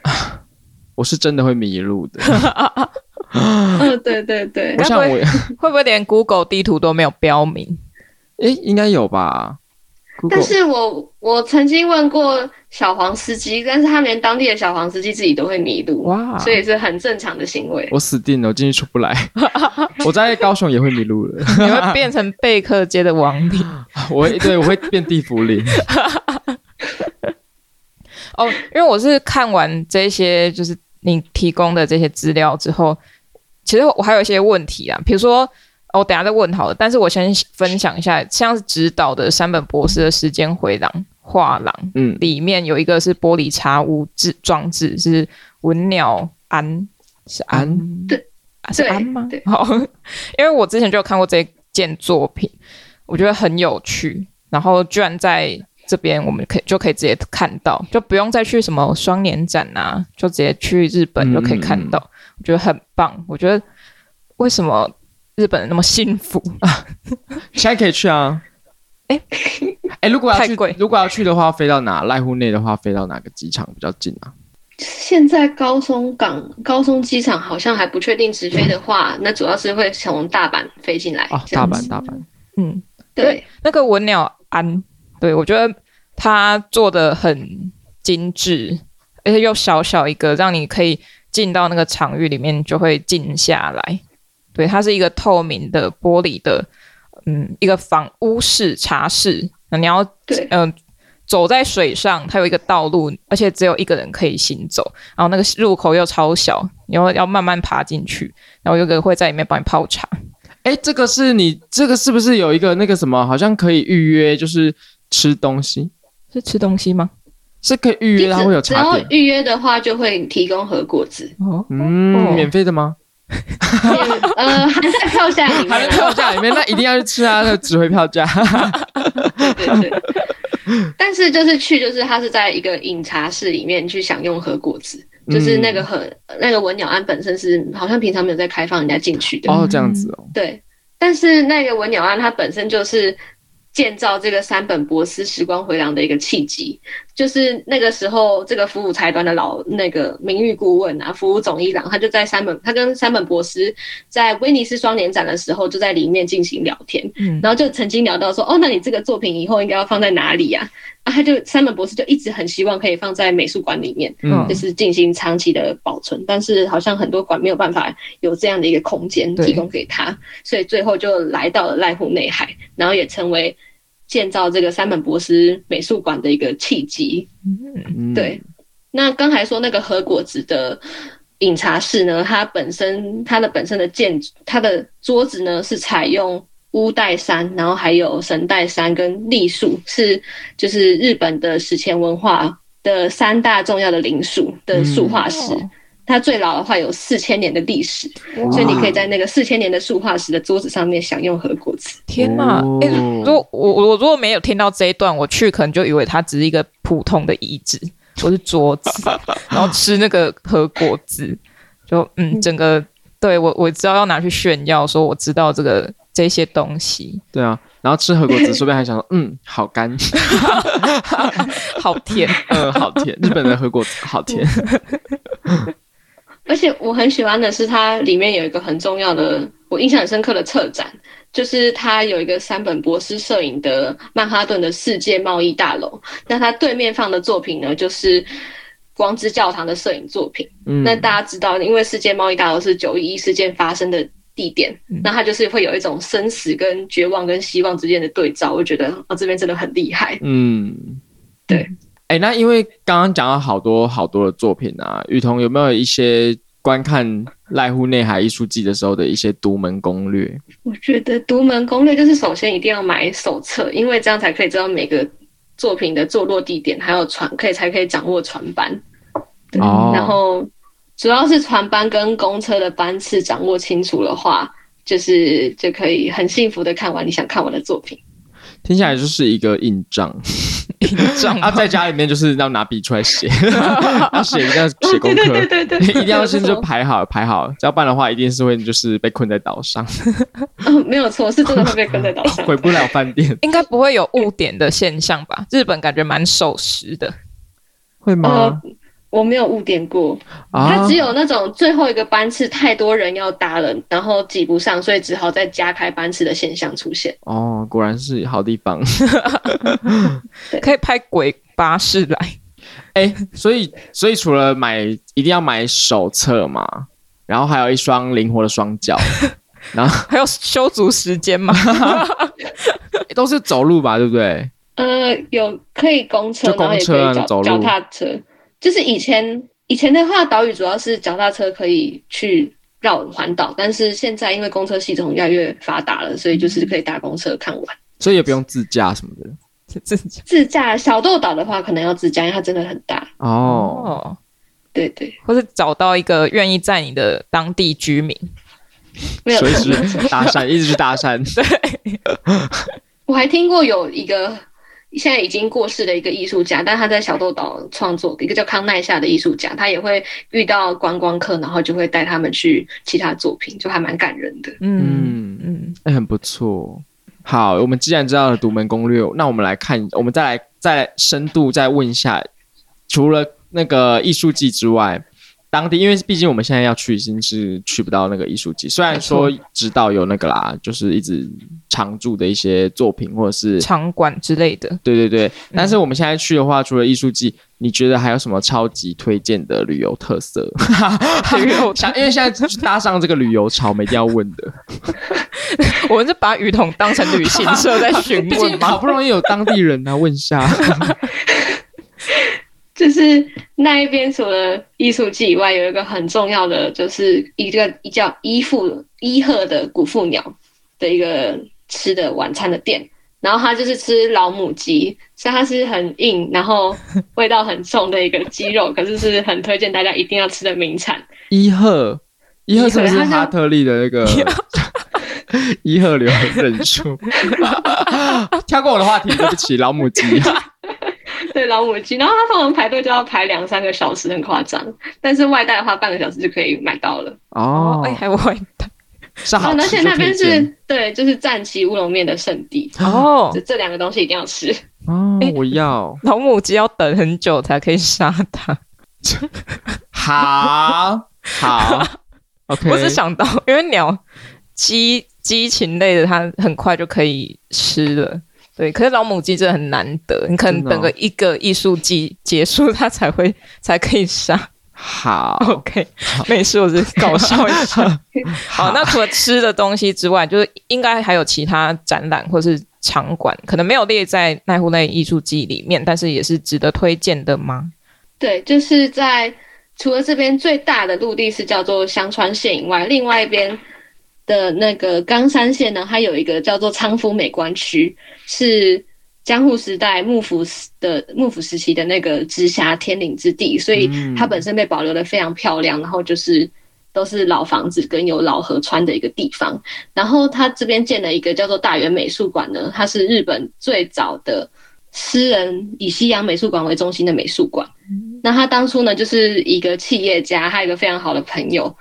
我是真的会迷路的。嗯，对对对。我想我会不会连 Google 地图都没有标明？诶，应该有吧。但是我我曾经问过小黄司机，但是他连当地的小黄司机自己都会迷路，哇，所以是很正常的行为。我死定了，我进去出不来。我在高雄也会迷路了，你会 变成贝克街的亡灵。我对我会变地府灵。哦，因为我是看完这些，就是你提供的这些资料之后，其实我还有一些问题啊，比如说。我等下再问好了，但是我先分享一下，像是指导的山本博士的时间回廊画廊，嗯，里面有一个是玻璃茶屋制装置，是文鸟安，是安，对，是安吗？好，因为我之前就有看过这件作品，我觉得很有趣，然后居然在这边我们可以就可以直接看到，就不用再去什么双年展啊，就直接去日本就可以看到，嗯、我觉得很棒。我觉得为什么？日本人那么幸福啊！现在可以去啊！哎哎、欸欸，如果要去，如果要去的话，飞到哪？濑户内的话，飞到哪个机场比较近啊？现在高松港、高松机场好像还不确定直飞的话，嗯、那主要是会从大阪飞进来。哦，大阪，大阪。嗯，对，那个文鸟安，对我觉得他做的很精致，而且又小小一个，让你可以进到那个场域里面就会静下来。对，它是一个透明的玻璃的，嗯，一个房屋式茶室。那你要，嗯、呃，走在水上，它有一个道路，而且只有一个人可以行走。然后那个入口又超小，然后要慢慢爬进去。然后有个人会在里面帮你泡茶。哎，这个是你这个是不是有一个那个什么，好像可以预约，就是吃东西？是吃东西吗？是可以预约，它会有茶点。然后预约的话，就会提供和果子。哦，嗯，免费的吗？呃，还在票价里面，还在票价里面，那一定要去吃啊！那个值回票价。对对对。但是就是去，就是它是在一个饮茶室里面去享用和果子，嗯、就是那个和那个文鸟庵本身是好像平常没有在开放人家进去的哦，这样子哦。对，但是那个文鸟庵它本身就是。建造这个山本博司时光回廊的一个契机，就是那个时候，这个服务财团的老那个名誉顾问啊，服务总一郎，他就在山本，他跟山本博司在威尼斯双年展的时候，就在里面进行聊天，嗯，然后就曾经聊到说，哦，那你这个作品以后应该要放在哪里呀？啊，他就山本博士就一直很希望可以放在美术馆里面，嗯，就是进行长期的保存，但是好像很多馆没有办法有这样的一个空间提供给他，所以最后就来到了濑户内海，然后也成为。建造这个山本博司美术馆的一个契机，嗯，对。那刚才说那个和果子的饮茶室呢，它本身它的本身的建筑，它的桌子呢是采用乌代山，然后还有神代山跟栗树，是就是日本的史前文化的三大重要的灵树的树化石。嗯它最老的话有四千年的历史，所以你可以在那个四千年的塑化石的桌子上面享用核果子。天哪！哎、欸，如果我我如果没有听到这一段，我去可能就以为它只是一个普通的椅子或是桌子，然后吃那个核果子，就嗯，整个对我我知道要拿去炫耀，说我知道这个这些东西。对啊，然后吃核果子，顺便还想说，嗯，好干，好甜，嗯，好甜，日本的核果子好甜。而且我很喜欢的是，它里面有一个很重要的，我印象很深刻的策展，就是它有一个三本博士摄影的曼哈顿的世界贸易大楼。那它对面放的作品呢，就是光之教堂的摄影作品。嗯，那大家知道，因为世界贸易大楼是九一一事件发生的地点，嗯，那它就是会有一种生死跟绝望跟希望之间的对照。我觉得哦，这边真的很厉害。嗯，对。哎，那因为刚刚讲了好多好多的作品啊，雨桐有没有一些观看濑户内海艺术季的时候的一些独门攻略？我觉得独门攻略就是首先一定要买手册，因为这样才可以知道每个作品的坐落地点，还有船可以才可以掌握船班。对，哦，然后主要是船班跟公车的班次掌握清楚的话，就是就可以很幸福的看完你想看完的作品。听起来就是一个印章，印章啊，在家里面就是要拿笔出来写，要写一定要写功课，对对对对，一定要先就排好排好，要不然的话一定是会就是被困在岛上。嗯，没有错，是真的会被困在岛上，回不了饭店。应该不会有误点的现象吧？日本感觉蛮守时的，会吗？呃我没有误点过，它只有那种最后一个班次太多人要搭了，然后挤不上，所以只好再加开班次的现象出现。哦，果然是好地方，可以派鬼巴士来。哎，所以所以除了买一定要买手册嘛，然后还有一双灵活的双脚，然后还有修足时间嘛，都是走路吧，对不对？呃，有可以公车，就公车脚踏车。就是以前以前的话，岛屿主要是脚踏车可以去绕环岛，但是现在因为公车系统越来越发达了，所以就是可以搭公车看完，所以也不用自驾什么的。自驾自驾小豆岛的话，可能要自驾，因为它真的很大哦。对对，或是找到一个愿意在你的当地居民，没有随时 搭讪，一直去搭讪。对，我还听过有一个。现在已经过世的一个艺术家，但他在小豆岛创作一个叫康奈夏的艺术家，他也会遇到观光客，然后就会带他们去其他作品，就还蛮感人的。嗯嗯，那、欸、很不错。好，我们既然知道了独门攻略，那我们来看，我们再来再深度再问一下，除了那个艺术季之外。当地，因为毕竟我们现在要去，已经是去不到那个艺术季。虽然说知道有那个啦，就是一直常驻的一些作品或者是场馆之类的。对对对，但是我们现在去的话，除了艺术季，你觉得还有什么超级推荐的旅游特色？旅游因为现在搭上这个旅游潮，我们一定要问的。我们是把雨桐当成旅行社在询 问吗？好不容易有当地人啊，问一下。就是那一边除了艺术季以外，有一个很重要的，就是一个一叫伊富伊贺的古富鸟的一个吃的晚餐的店，然后它就是吃老母鸡，所以它是很硬，然后味道很重的一个鸡肉，可是是很推荐大家一定要吃的名产。伊赫，伊赫是不是哈特利的那个伊贺流忍术？跳过我的话题，对不起，老母鸡。对老母鸡，然后他通常排队就要排两三个小时，很夸张。但是外带的话，半个小时就可以买到了。哦，哎，还有外带，是好吃。而且那边是对，就是战旗乌龙面的圣地。哦，这这两个东西一定要吃。哦，我要老母鸡要等很久才可以杀它。好好，OK。我只想到，因为鸟、鸡、鸡禽类的，它很快就可以吃了。对，可是老母鸡真的很难得，你可能等个一个艺术季结束，它才会才可以杀。好，OK，没事，我是搞笑一下。好，那除了吃的东西之外，就是应该还有其他展览或是场馆，可能没有列在奈户内艺术季里面，但是也是值得推荐的吗？对，就是在除了这边最大的陆地是叫做香川县以外，另外一边。的那个冈山县呢，它有一个叫做仓敷美观区，是江户时代幕府的幕府时期的那个直辖天领之地，所以它本身被保留的非常漂亮，然后就是都是老房子跟有老河川的一个地方。然后它这边建了一个叫做大原美术馆呢，它是日本最早的私人以西洋美术馆为中心的美术馆。那他当初呢，就是一个企业家，还有一个非常好的朋友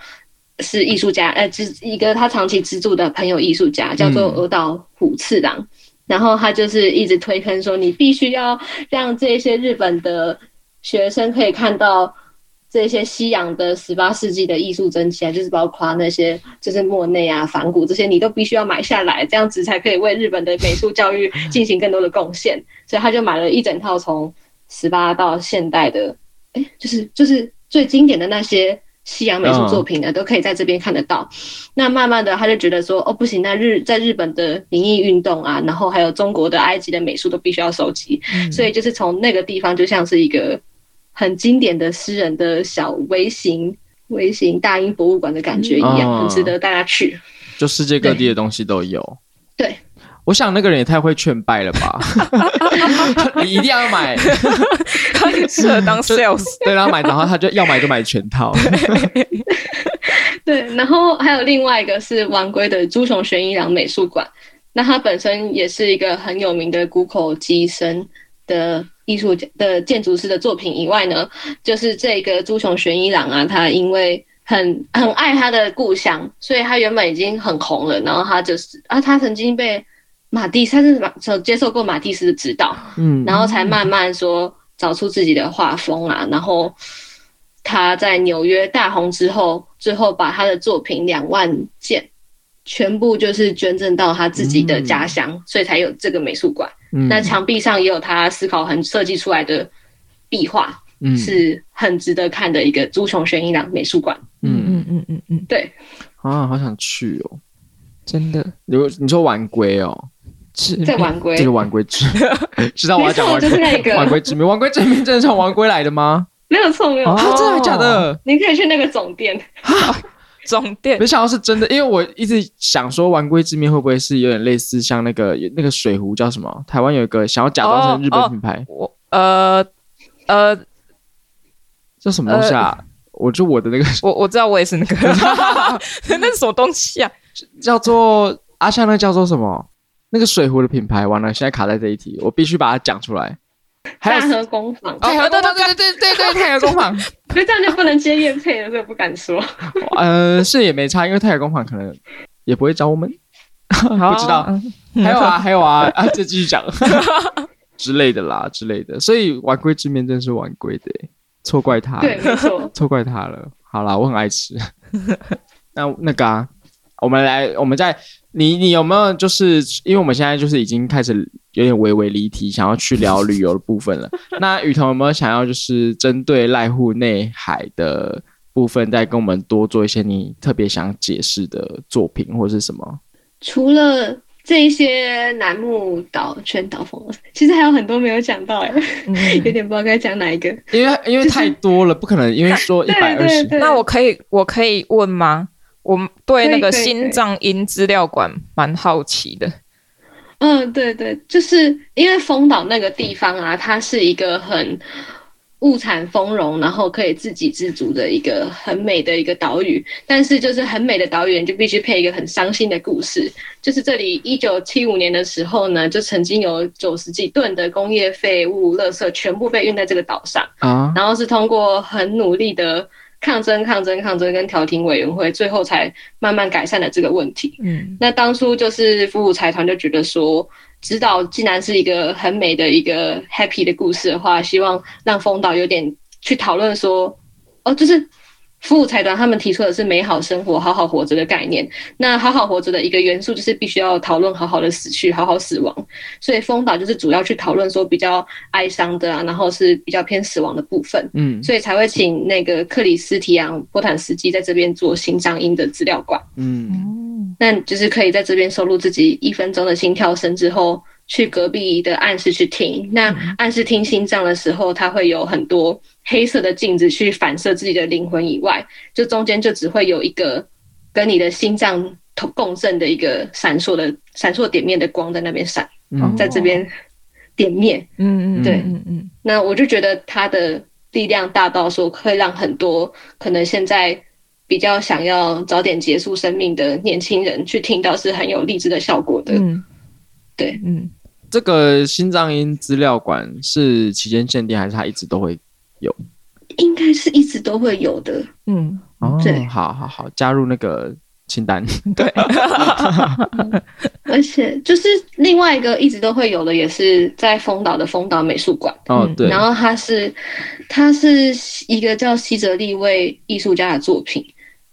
是艺术家，呃，资一个他长期资助的朋友艺术家叫做耳岛虎次郎，嗯、然后他就是一直推坑说，你必须要让这些日本的学生可以看到这些西洋的十八世纪的艺术珍奇啊，就是包括那些就是莫内啊、梵谷这些，你都必须要买下来，这样子才可以为日本的美术教育进行更多的贡献。所以他就买了一整套从十八到现代的。哎，就是就是最经典的那些西洋美术作品呢，都可以在这边看得到。那慢慢的，他就觉得说，哦，不行，那日在日本的民艺运动啊，然后还有中国的、埃及的美术都必须要收集。所以就是从那个地方，就像是一个很经典的私人的小微型微型大英博物馆的感觉一样，很值得大家去。就世界各地的东西都有。对。我想那个人也太会劝败了吧！你一定要买，他很适合当 sales。对，然后买，然后他就要买就买全套。对，然后还有另外一个是丸龟的朱雄玄一郎美术馆，那他本身也是一个很有名的谷口机生的艺术家的建筑师的作品以外呢，就是这个朱雄玄一郎啊，他因为很很爱他的故乡，所以他原本已经很红了，然后他就是啊，他曾经被。马蒂斯，他是马接受过马蒂斯的指导，嗯，然后才慢慢说找出自己的画风啊。然后他在纽约大红之后，最后把他的作品两万件全部就是捐赠到他自己的家乡，嗯、所以才有这个美术馆。嗯、那墙壁上也有他思考很设计出来的壁画，嗯，是很值得看的一个朱雄玄一郎美术馆。嗯嗯嗯嗯嗯，对啊，好想去哦，真的。你你说晚归哦。在 晚归，这个丸龟之，知道我要讲丸龟，就是那个丸龟之名，丸龟之名真的从丸龟来的吗？没有错，没有错，啊，真的假的？你可以去那个总店，总店。没想到是真的，因为我一直想说晚归之名会不会是有点类似像那个那个水壶叫什么？台湾有一个想要假装成日本品牌，我呃呃叫什么东西啊？我就我的那个，我我知道我也是那个，那是什么东西啊？叫做阿香，那叫做什么？那个水壶的品牌完了，现在卡在这一题，我必须把它讲出来。太和工坊，太和对对对对对对太和工坊，所以这样就不能接业配了，所以不敢说。嗯，是也没差，因为太和工坊可能也不会找我们，不知道。还有啊，还有啊，啊，再继续讲 之类的啦，之类的。所以晚归之面真是晚归的，错怪他，对，没错，错怪他了。好啦，我很爱吃。那那个啊，我们来，我们在。你你有没有就是因为我们现在就是已经开始有点微微离题，想要去聊旅游的部分了。那雨桐有没有想要就是针对濑户内海的部分，再跟我们多做一些你特别想解释的作品或是什么？除了这一些楠木岛、全岛风，其实还有很多没有讲到哎、欸，嗯、有点不知道该讲哪一个。因为因为太多了，就是、不可能因为说 一百二十。那我可以我可以问吗？我对那个心脏音资料馆蛮好奇的。嗯，对对，就是因为丰岛那个地方啊，它是一个很物产丰饶，然后可以自给自足的一个很美的一个岛屿。但是，就是很美的岛屿，你就必须配一个很伤心的故事。就是这里一九七五年的时候呢，就曾经有九十几吨的工业废物、垃圾全部被运在这个岛上啊，然后是通过很努力的。抗争、抗争、抗争，跟调停委员会最后才慢慢改善了这个问题。嗯，那当初就是福武财团就觉得说，知道既然是一个很美的一个 happy 的故事的话，希望让丰岛有点去讨论说，哦，就是。服务财团他们提出的是美好生活、好好活着的概念。那好好活着的一个元素就是必须要讨论好好的死去、好好死亡。所以丰岛就是主要去讨论说比较哀伤的啊，然后是比较偏死亡的部分。嗯，所以才会请那个克里斯提昂·波坦斯基在这边做心脏音的资料馆。嗯，那就是可以在这边收录自己一分钟的心跳声之后，去隔壁的暗室去听。那暗室听心脏的时候，它会有很多。黑色的镜子去反射自己的灵魂以外，就中间就只会有一个跟你的心脏同共振的一个闪烁的闪烁点面的光在那边闪，嗯、在这边点面。嗯嗯，对，嗯嗯。那我就觉得它的力量大到说，会让很多可能现在比较想要早点结束生命的年轻人去听到，是很有励志的效果的。嗯，对，嗯。这个心脏音资料馆是期间限定，还是它一直都会有？应该是一直都会有的。嗯，哦，对好好好，加入那个清单。对，而且就是另外一个一直都会有的，也是在丰岛的丰岛美术馆。哦，对。然后它是，它是一个叫西泽立卫艺术家的作品。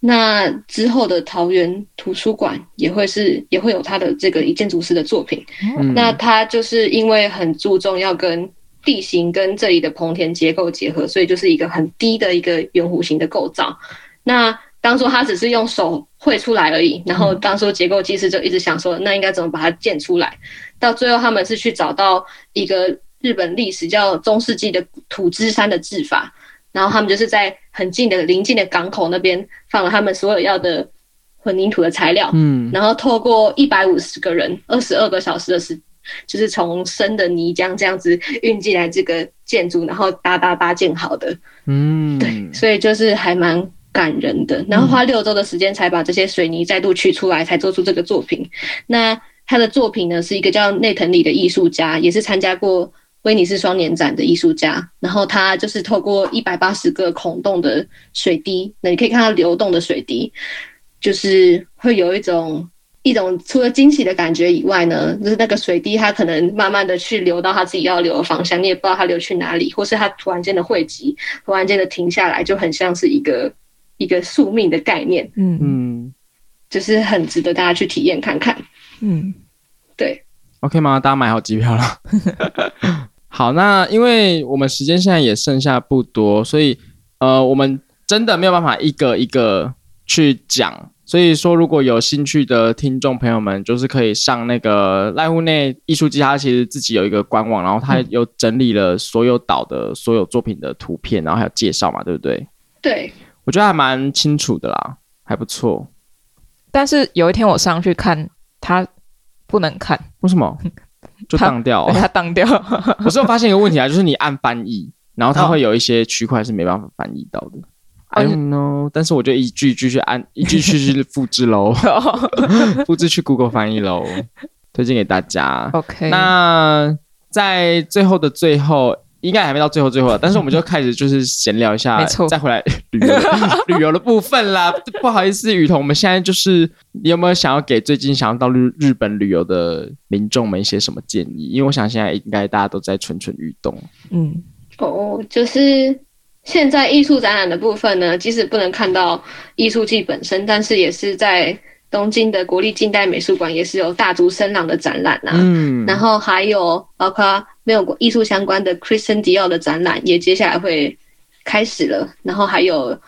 那之后的桃园图书馆也会是也会有他的这个一建筑师的作品。嗯、那他就是因为很注重要跟地形跟这里的棚田结构结合，所以就是一个很低的一个圆弧形的构造。那当初他只是用手绘出来而已，然后当初结构技师就一直想说，那应该怎么把它建出来？到最后他们是去找到一个日本历史叫中世纪的土之山的制法。然后他们就是在很近的临近的港口那边放了他们所有要的混凝土的材料，嗯，然后透过一百五十个人二十二个小时的时，就是从深的泥浆这样子运进来这个建筑，然后搭搭搭建好的，嗯，对，所以就是还蛮感人的。然后花六周的时间才把这些水泥再度取出来，才做出这个作品。那他的作品呢，是一个叫内藤里的艺术家，也是参加过。威尼斯双年展的艺术家，然后他就是透过一百八十个孔洞的水滴，那你可以看到流动的水滴，就是会有一种一种除了惊喜的感觉以外呢，就是那个水滴它可能慢慢的去流到它自己要流的方向，你也不知道它流去哪里，或是它突然间的汇集，突然间的停下来，就很像是一个一个宿命的概念，嗯嗯，就是很值得大家去体验看看，嗯，对，OK 吗？大家买好机票了。好，那因为我们时间现在也剩下不多，所以呃，我们真的没有办法一个一个去讲。所以说，如果有兴趣的听众朋友们，就是可以上那个濑户内艺术季，它其实自己有一个官网，然后它有整理了所有岛的所有作品的图片，然后还有介绍嘛，对不对？对，我觉得还蛮清楚的啦，还不错。但是有一天我上去看，它不能看，为什么？就当掉、哦，它当掉。我是有发现一个问题啊，就是你按翻译，然后它会有一些区块是没办法翻译到的。Oh. I don't know，但是我就一句一句去按，一句句去 复制喽，复制去 Google 翻译喽，推荐给大家。OK，那在最后的最后。应该还没到最后最后了，但是我们就开始就是闲聊一下，没错，再回来旅游 旅游的部分啦。不好意思，雨桐，我们现在就是你有没有想要给最近想要到日日本旅游的民众们一些什么建议？因为我想现在应该大家都在蠢蠢欲动。嗯，哦，就是现在艺术展览的部分呢，即使不能看到艺术季本身，但是也是在东京的国立近代美术馆也是有大竹伸朗的展览啊。嗯，然后还有包括。没有过艺术相关的 Christian Dior 的展览也接下来会开始了，然后还有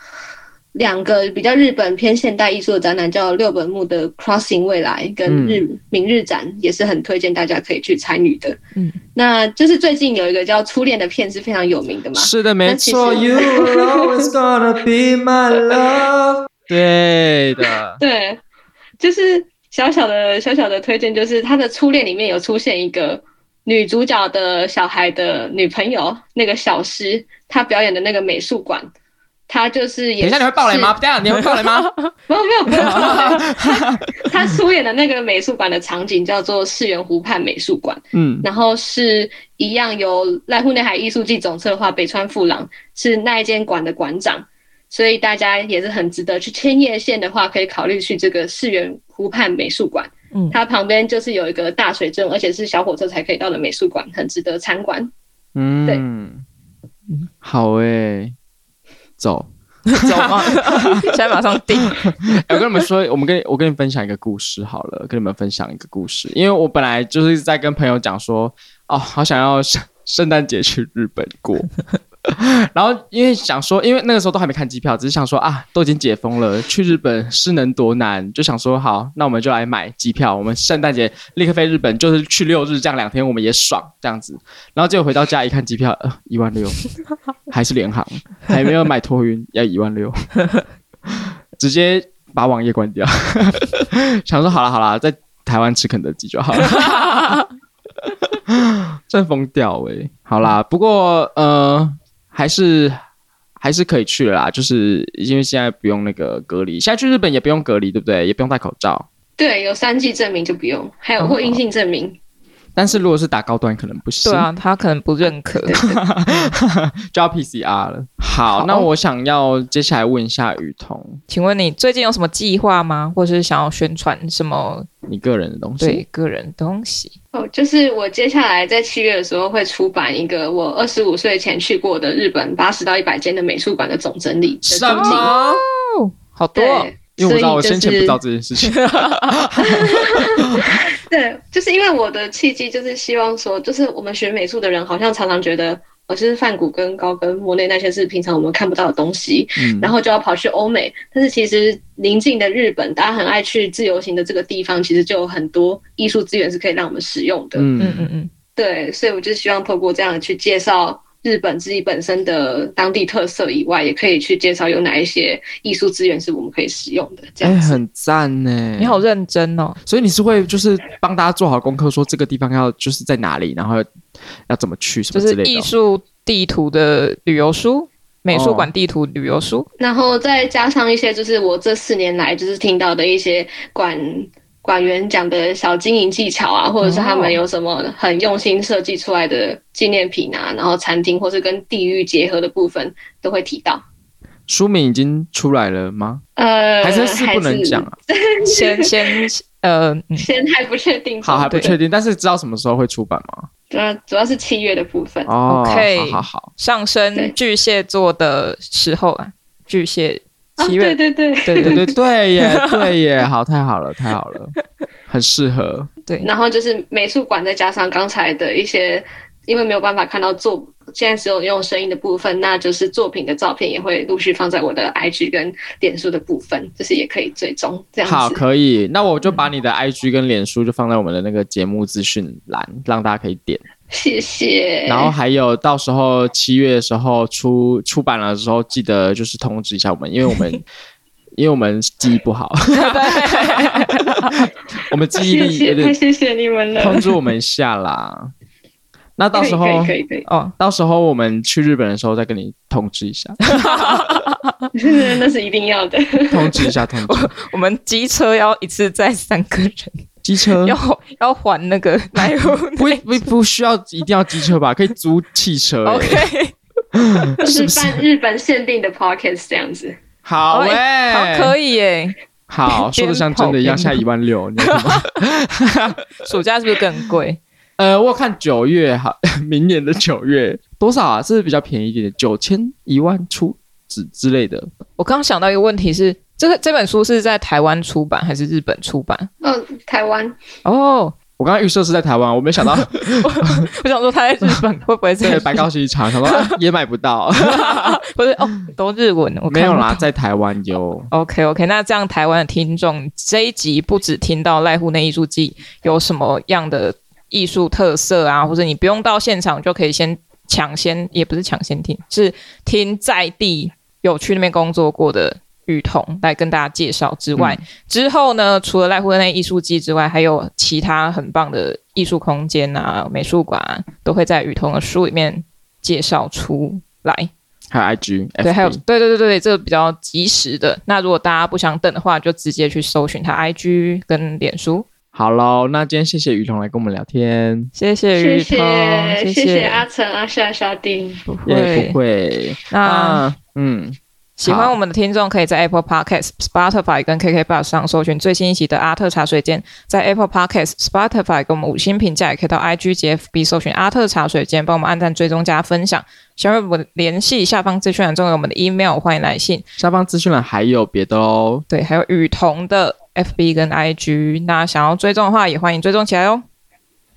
两个比较日本偏现代艺术的展览，叫六本木的 Crossing 未来跟日、嗯、明日展，也是很推荐大家可以去参与的。嗯，那就是最近有一个叫《初恋》的片是非常有名的嘛？是的，没错。You always gonna be my love。对的，对，就是小小的小小的推荐，就是他的《初恋》里面有出现一个。女主角的小孩的女朋友，那个小诗，她表演的那个美术馆，她就是也是。等一下你会爆雷吗？等一下你会爆雷吗？没有没有没有。他出演的那个美术馆的场景叫做世园湖畔美术馆，嗯，然后是一样由濑户内海艺术季总策划北川富朗是那一间馆的馆长，所以大家也是很值得去千叶县的话，可以考虑去这个世园湖畔美术馆。嗯，它旁边就是有一个大水镇，而且是小火车才可以到的美术馆，很值得参观。嗯，对，好诶、欸，走 走吗？现在马上订。我跟你们说，我们跟我跟你分享一个故事好了，跟你们分享一个故事，因为我本来就是在跟朋友讲说，哦，好想要圣圣诞节去日本过。然后因为想说，因为那个时候都还没看机票，只是想说啊，都已经解封了，去日本是能多难？就想说好，那我们就来买机票，我们圣诞节立刻飞日本，就是去六日，这样两天我们也爽这样子。然后结果回到家一看机票，呃，一万六，还是联航，还没有买托运，要一万六，直接把网页关掉。想说好了好了，在台湾吃肯德基就好了。真疯掉哎！好啦，不过呃，还是还是可以去了啦，就是因为现在不用那个隔离，现在去日本也不用隔离，对不对？也不用戴口罩。对，有三剂证明就不用，还有或阴性证明。但是如果是打高端，可能不行。对啊，他可能不认可，就要 PCR 了。好，好，那我想要接下来问一下雨桐，请问你最近有什么计划吗？或是想要宣传什么？你个人的东西？对，个人东西。哦，就是我接下来在七月的时候会出版一个我二十五岁前去过的日本八十到一百间的美术馆的总整理。什么？好多。因为我知道我先前不知道这件事情，就是，对，就是因为我的契机就是希望说，就是我们学美术的人好像常常觉得，我就是梵谷跟高跟、莫内那些是平常我们看不到的东西，嗯，然后就要跑去欧美，但是其实邻近的日本，大家很爱去自由行的这个地方，其实就有很多艺术资源是可以让我们使用的，嗯嗯嗯，对，所以我就希望透过这样去介绍。日本自己本身的当地特色以外，也可以去介绍有哪一些艺术资源是我们可以使用的。这样、欸、很赞呢，你好认真哦。所以你是会就是帮大家做好功课，说这个地方要就是在哪里，然后要怎么去什么之类的。就是艺术地图的旅游书，美术馆地图旅游书、哦，然后再加上一些就是我这四年来就是听到的一些馆。馆员讲的小经营技巧啊，或者是他们有什么很用心设计出来的纪念品啊，然后餐厅或是跟地域结合的部分都会提到。书名已经出来了吗？呃，还是是不能讲啊？先先呃，先还不确定。好，还不确定，但是知道什么时候会出版吗？主要主要是七月的部分。哦，OK，好好好，上升巨蟹座的时候啊，巨蟹。七月，哦、对对对对对对 对耶对耶，好，太好了太好了，很适合。对，然后就是美术馆，再加上刚才的一些，因为没有办法看到作，现在只有用声音的部分，那就是作品的照片也会陆续放在我的 IG 跟脸书的部分，就是也可以追踪这样子。好，可以，那我就把你的 IG 跟脸书就放在我们的那个节目资讯栏，让大家可以点。谢谢。然后还有到时候七月的时候出出版了的时候，记得就是通知一下我们，因为我们 因为我们记忆不好，我们记忆力有点，太谢谢你们了，通知我们一下啦。那到时候可以可以哦，到时候我们去日本的时候再跟你通知一下，那是一定要的，通知一下通知。我们机车要一次载三个人。机车 要要还那个 来回不不不需要一定要机车吧？可以租汽车。OK，是办日本限定的 Pockets 这样子。好哎、欸，好可以耶。好，说的像真的一样，下一万六，你知道吗？暑假是不是更贵？呃，我看九月哈，明年的九月多少啊？是不是比较便宜一点？九千一万出之之类的。我刚刚想到一个问题是。这个这本书是在台湾出版还是日本出版？嗯、呃，台湾。哦，我刚刚预设是在台湾，我没想到我，我想说他在日本会不会在白高一场，想说 也买不到，不是哦，都日文，我没有啦，在台湾有。OK OK，那这样台湾的听众这一集不只听到濑户内艺术季有什么样的艺术特色啊，或者你不用到现场就可以先抢先，也不是抢先听，是听在地有去那边工作过的。雨桐来跟大家介绍之外，嗯、之后呢，除了濑户内艺术季之外，还有其他很棒的艺术空间啊、美术馆、啊，都会在雨桐的书里面介绍出来。还有 IG，对，还有对对对对，这个比较及时的。那如果大家不想等的话，就直接去搜寻他 IG 跟脸书。好喽，那今天谢谢雨桐来跟我们聊天，谢谢雨桐，谢谢，谢谢阿成、阿夏、沙丁，不会、不会。那、啊、嗯。喜欢我们的听众，可以在 Apple Podcast、Spotify 跟 KKBOX 上搜寻最新一期的阿特茶水间。在 Apple Podcast、Spotify 给我们五星评价，也可以到 IG 及 FB 搜寻阿特茶水间，帮我们按赞、追踪、加分享。想要我们联系，下方资讯栏中有我们的 email，欢迎来信。下方资讯栏还有别的哦，对，还有雨桐的 FB 跟 IG。那想要追踪的话，也欢迎追踪起来哦。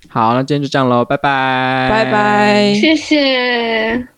好，那今天就这样喽，拜拜，拜拜，谢谢。